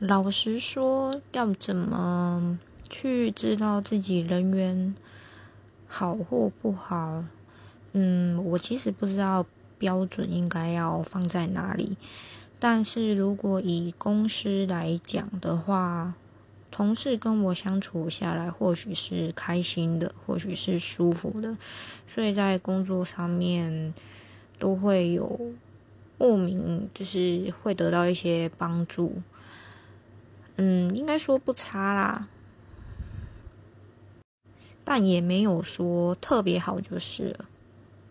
老实说，要怎么去知道自己人缘好或不好？嗯，我其实不知道标准应该要放在哪里。但是如果以公司来讲的话，同事跟我相处下来，或许是开心的，或许是舒服的，所以在工作上面都会有莫名，就是会得到一些帮助。嗯，应该说不差啦，但也没有说特别好就是了。